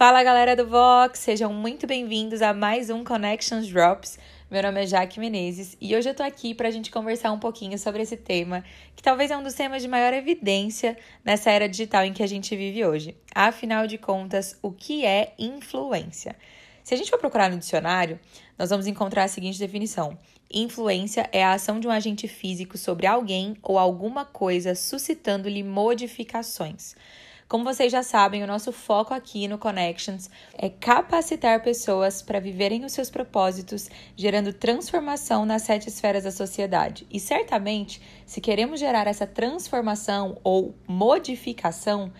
Fala galera do Vox, sejam muito bem-vindos a mais um Connections Drops. Meu nome é Jaque Menezes e hoje eu tô aqui pra gente conversar um pouquinho sobre esse tema, que talvez é um dos temas de maior evidência nessa era digital em que a gente vive hoje. Afinal de contas, o que é influência? Se a gente for procurar no dicionário, nós vamos encontrar a seguinte definição: Influência é a ação de um agente físico sobre alguém ou alguma coisa, suscitando-lhe modificações. Como vocês já sabem, o nosso foco aqui no Connections é capacitar pessoas para viverem os seus propósitos, gerando transformação nas sete esferas da sociedade. E certamente, se queremos gerar essa transformação ou modificação,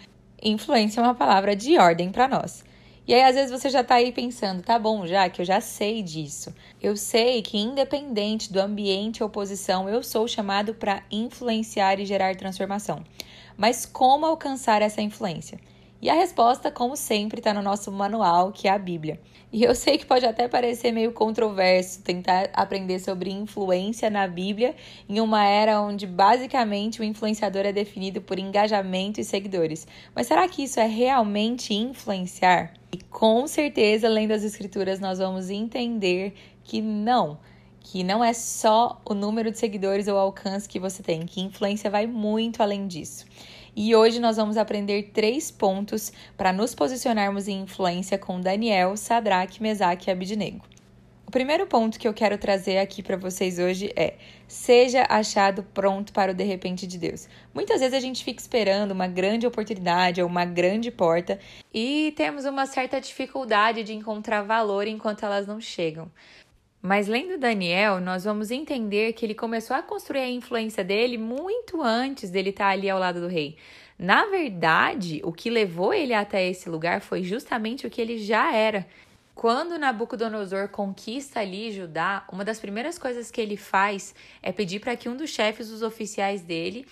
influência é uma palavra de ordem para nós. E aí, às vezes, você já está aí pensando, tá bom, já que eu já sei disso. Eu sei que, independente do ambiente ou posição, eu sou chamado para influenciar e gerar transformação. Mas como alcançar essa influência? E a resposta, como sempre, está no nosso manual, que é a Bíblia. E eu sei que pode até parecer meio controverso tentar aprender sobre influência na Bíblia em uma era onde basicamente o influenciador é definido por engajamento e seguidores. Mas será que isso é realmente influenciar? E com certeza, lendo as Escrituras, nós vamos entender que não que não é só o número de seguidores ou alcance que você tem, que influência vai muito além disso. E hoje nós vamos aprender três pontos para nos posicionarmos em influência com Daniel, Sadraque, Mesaque e Abidnego. O primeiro ponto que eu quero trazer aqui para vocês hoje é: seja achado pronto para o de repente de Deus. Muitas vezes a gente fica esperando uma grande oportunidade ou uma grande porta e temos uma certa dificuldade de encontrar valor enquanto elas não chegam. Mas lendo Daniel, nós vamos entender que ele começou a construir a influência dele muito antes dele estar ali ao lado do rei. Na verdade, o que levou ele até esse lugar foi justamente o que ele já era. Quando Nabucodonosor conquista ali Judá, uma das primeiras coisas que ele faz é pedir para que um dos chefes dos oficiais dele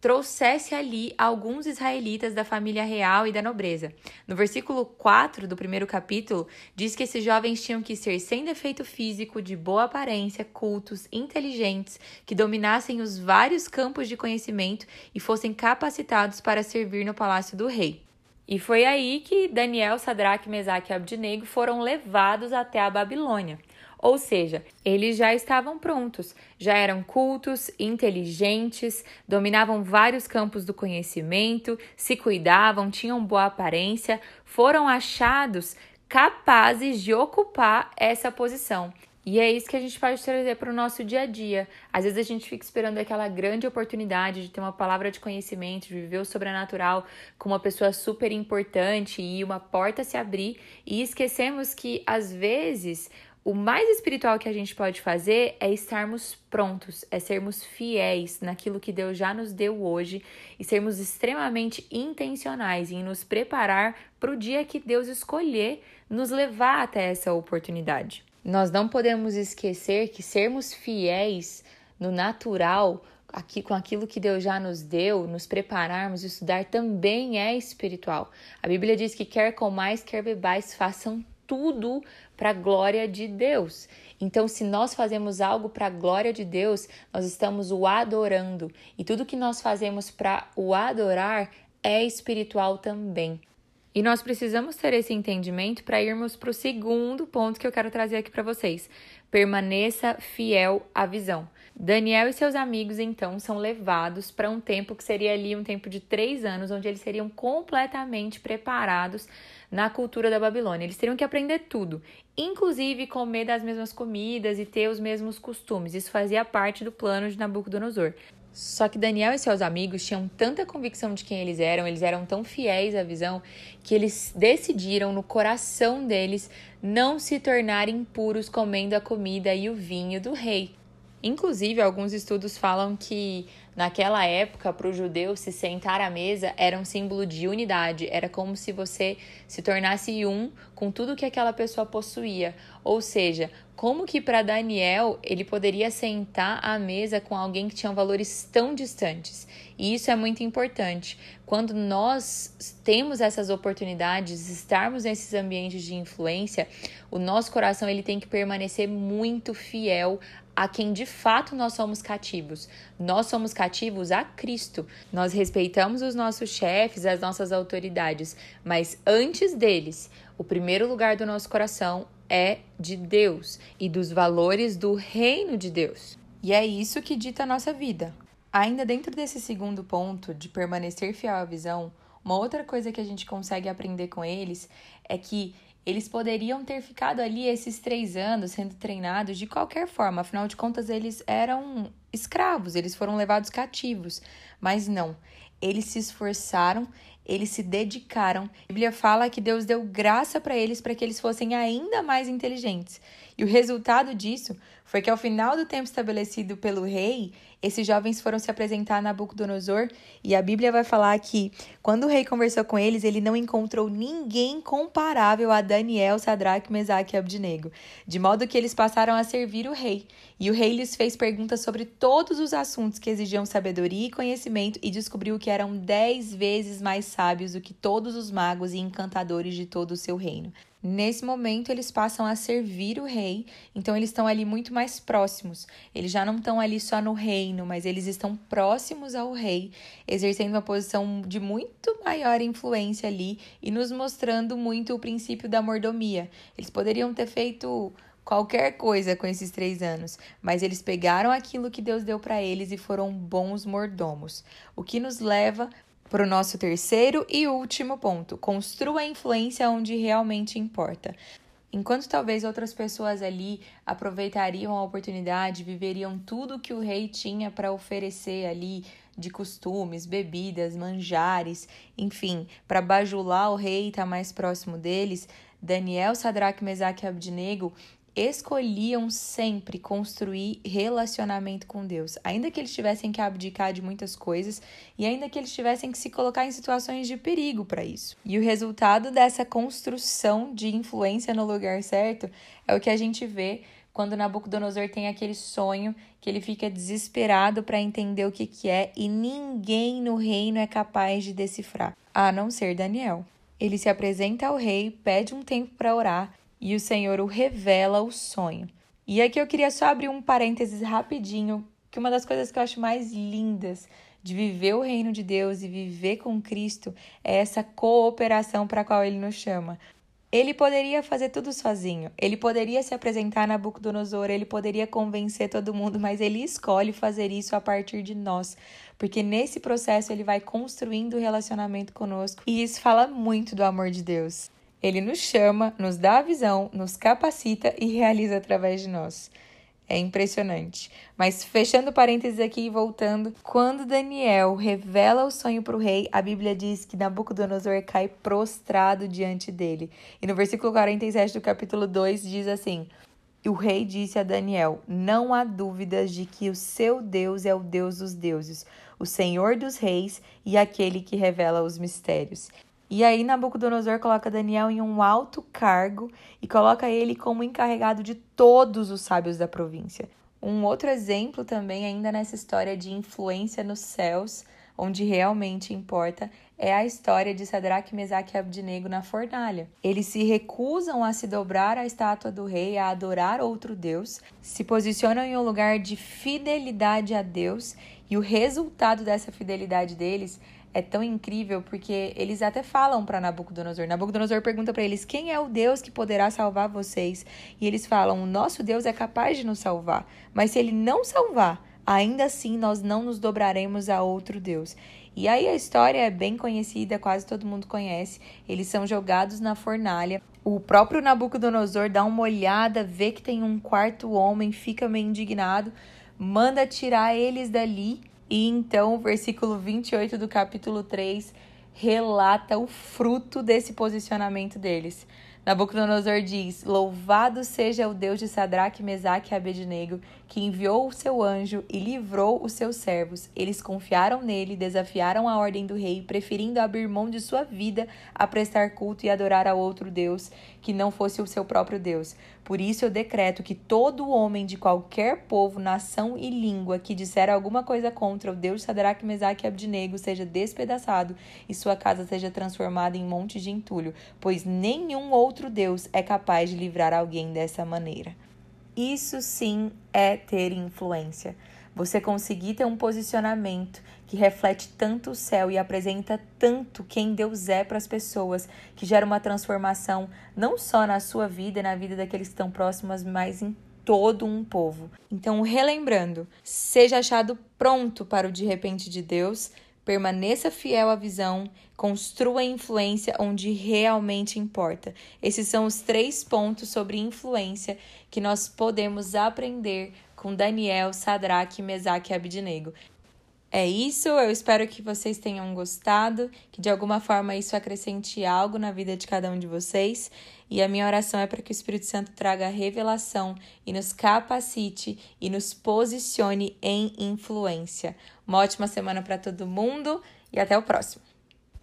trouxesse ali alguns israelitas da família real e da nobreza. No versículo 4 do primeiro capítulo, diz que esses jovens tinham que ser sem defeito físico, de boa aparência, cultos, inteligentes, que dominassem os vários campos de conhecimento e fossem capacitados para servir no palácio do rei. E foi aí que Daniel, Sadraque, Mesaque e Abdinego foram levados até a Babilônia. Ou seja, eles já estavam prontos, já eram cultos, inteligentes, dominavam vários campos do conhecimento, se cuidavam, tinham boa aparência, foram achados capazes de ocupar essa posição. E é isso que a gente pode trazer para o nosso dia a dia. Às vezes a gente fica esperando aquela grande oportunidade de ter uma palavra de conhecimento, de viver o sobrenatural com uma pessoa super importante e uma porta se abrir e esquecemos que às vezes o mais espiritual que a gente pode fazer é estarmos prontos, é sermos fiéis naquilo que Deus já nos deu hoje e sermos extremamente intencionais em nos preparar para o dia que Deus escolher nos levar até essa oportunidade. Nós não podemos esquecer que sermos fiéis no natural aqui com aquilo que Deus já nos deu, nos prepararmos, estudar também é espiritual. A Bíblia diz que quer comais, quer bebais, façam tudo para a glória de Deus. Então, se nós fazemos algo para a glória de Deus, nós estamos o adorando. E tudo que nós fazemos para o adorar é espiritual também. E nós precisamos ter esse entendimento para irmos para o segundo ponto que eu quero trazer aqui para vocês. Permaneça fiel à visão. Daniel e seus amigos, então, são levados para um tempo que seria ali um tempo de três anos, onde eles seriam completamente preparados na cultura da Babilônia. Eles teriam que aprender tudo, inclusive comer das mesmas comidas e ter os mesmos costumes. Isso fazia parte do plano de Nabucodonosor. Só que Daniel e seus amigos tinham tanta convicção de quem eles eram, eles eram tão fiéis à visão, que eles decidiram no coração deles não se tornarem impuros comendo a comida e o vinho do rei. Inclusive, alguns estudos falam que naquela época, para o judeu se sentar à mesa era um símbolo de unidade, era como se você se tornasse um com tudo que aquela pessoa possuía. Ou seja, como que para Daniel ele poderia sentar à mesa com alguém que tinha valores tão distantes? E isso é muito importante. Quando nós temos essas oportunidades, estarmos nesses ambientes de influência, o nosso coração ele tem que permanecer muito fiel a quem de fato nós somos cativos. Nós somos cativos a Cristo. Nós respeitamos os nossos chefes, as nossas autoridades, mas antes deles, o primeiro lugar do nosso coração é de Deus e dos valores do reino de Deus. E é isso que dita a nossa vida. Ainda dentro desse segundo ponto de permanecer fiel à visão, uma outra coisa que a gente consegue aprender com eles é que eles poderiam ter ficado ali esses três anos sendo treinados de qualquer forma, afinal de contas, eles eram escravos, eles foram levados cativos. Mas não, eles se esforçaram, eles se dedicaram. A Bíblia fala que Deus deu graça para eles para que eles fossem ainda mais inteligentes. E o resultado disso foi que ao final do tempo estabelecido pelo rei, esses jovens foram se apresentar a Nabucodonosor e a Bíblia vai falar que quando o rei conversou com eles, ele não encontrou ninguém comparável a Daniel, Sadraque, Mesaque e Abdinego, de modo que eles passaram a servir o rei. E o rei lhes fez perguntas sobre todos os assuntos que exigiam sabedoria e conhecimento e descobriu que eram dez vezes mais sábios do que todos os magos e encantadores de todo o seu reino. Nesse momento, eles passam a servir o rei, então eles estão ali muito mais próximos. Eles já não estão ali só no reino, mas eles estão próximos ao rei, exercendo uma posição de muito maior influência ali e nos mostrando muito o princípio da mordomia. Eles poderiam ter feito qualquer coisa com esses três anos, mas eles pegaram aquilo que Deus deu para eles e foram bons mordomos. O que nos leva para o nosso terceiro e último ponto: construa a influência onde realmente importa. Enquanto talvez outras pessoas ali aproveitariam a oportunidade, viveriam tudo que o rei tinha para oferecer ali de costumes, bebidas, manjares, enfim, para bajular o rei e estar tá mais próximo deles, Daniel, Sadraque, Mesaque e Abdinego escolhiam sempre construir relacionamento com Deus, ainda que eles tivessem que abdicar de muitas coisas e ainda que eles tivessem que se colocar em situações de perigo para isso. E o resultado dessa construção de influência no lugar certo é o que a gente vê quando Nabucodonosor tem aquele sonho que ele fica desesperado para entender o que, que é e ninguém no reino é capaz de decifrar, a não ser Daniel. Ele se apresenta ao rei, pede um tempo para orar e o Senhor o revela o sonho. E aqui eu queria só abrir um parênteses rapidinho, que uma das coisas que eu acho mais lindas de viver o reino de Deus e viver com Cristo é essa cooperação para a qual ele nos chama. Ele poderia fazer tudo sozinho, ele poderia se apresentar na Nabucodonosor, ele poderia convencer todo mundo, mas ele escolhe fazer isso a partir de nós, porque nesse processo ele vai construindo o relacionamento conosco e isso fala muito do amor de Deus. Ele nos chama, nos dá a visão, nos capacita e realiza através de nós. É impressionante. Mas fechando parênteses aqui e voltando, quando Daniel revela o sonho para o rei, a Bíblia diz que Nabucodonosor cai prostrado diante dele. E no versículo 47 do capítulo 2 diz assim: o rei disse a Daniel: Não há dúvidas de que o seu Deus é o Deus dos deuses, o Senhor dos reis e aquele que revela os mistérios. E aí Nabucodonosor coloca Daniel em um alto cargo e coloca ele como encarregado de todos os sábios da província. Um outro exemplo também, ainda nessa história de influência nos céus, onde realmente importa, é a história de Sadraque, Mesaque e Abdinego na fornalha. Eles se recusam a se dobrar à estátua do rei, a adorar outro Deus, se posicionam em um lugar de fidelidade a Deus, e o resultado dessa fidelidade deles é tão incrível porque eles até falam para Nabucodonosor. Nabucodonosor pergunta para eles: "Quem é o Deus que poderá salvar vocês?" E eles falam: "O nosso Deus é capaz de nos salvar, mas se ele não salvar, ainda assim nós não nos dobraremos a outro Deus." E aí a história é bem conhecida, quase todo mundo conhece. Eles são jogados na fornalha. O próprio Nabucodonosor dá uma olhada, vê que tem um quarto homem, fica meio indignado, manda tirar eles dali e então o versículo 28 do capítulo 3 relata o fruto desse posicionamento deles. Nabucodonosor diz: Louvado seja o Deus de Sadraque, Mesaque e Abednego, que enviou o seu anjo e livrou os seus servos. Eles confiaram nele, desafiaram a ordem do rei, preferindo abrir mão de sua vida a prestar culto e adorar a outro Deus que não fosse o seu próprio Deus. Por isso eu decreto que todo homem de qualquer povo, nação e língua que disser alguma coisa contra o Deus de Sadraque, Mesaque e Abednego seja despedaçado e sua casa seja transformada em monte de entulho, pois nenhum outro Deus é capaz de livrar alguém dessa maneira. Isso sim é ter influência. Você conseguir ter um posicionamento que reflete tanto o céu e apresenta tanto quem Deus é para as pessoas, que gera uma transformação não só na sua vida e na vida daqueles que estão próximos, mas em todo um povo. Então, relembrando, seja achado pronto para o de repente de Deus, permaneça fiel à visão, construa influência onde realmente importa. Esses são os três pontos sobre influência que nós podemos aprender com Daniel, Sadraque, Mesaque e Abidnego. É isso, eu espero que vocês tenham gostado, que de alguma forma isso acrescente algo na vida de cada um de vocês. E a minha oração é para que o Espírito Santo traga revelação e nos capacite e nos posicione em influência. Uma ótima semana para todo mundo e até o próximo.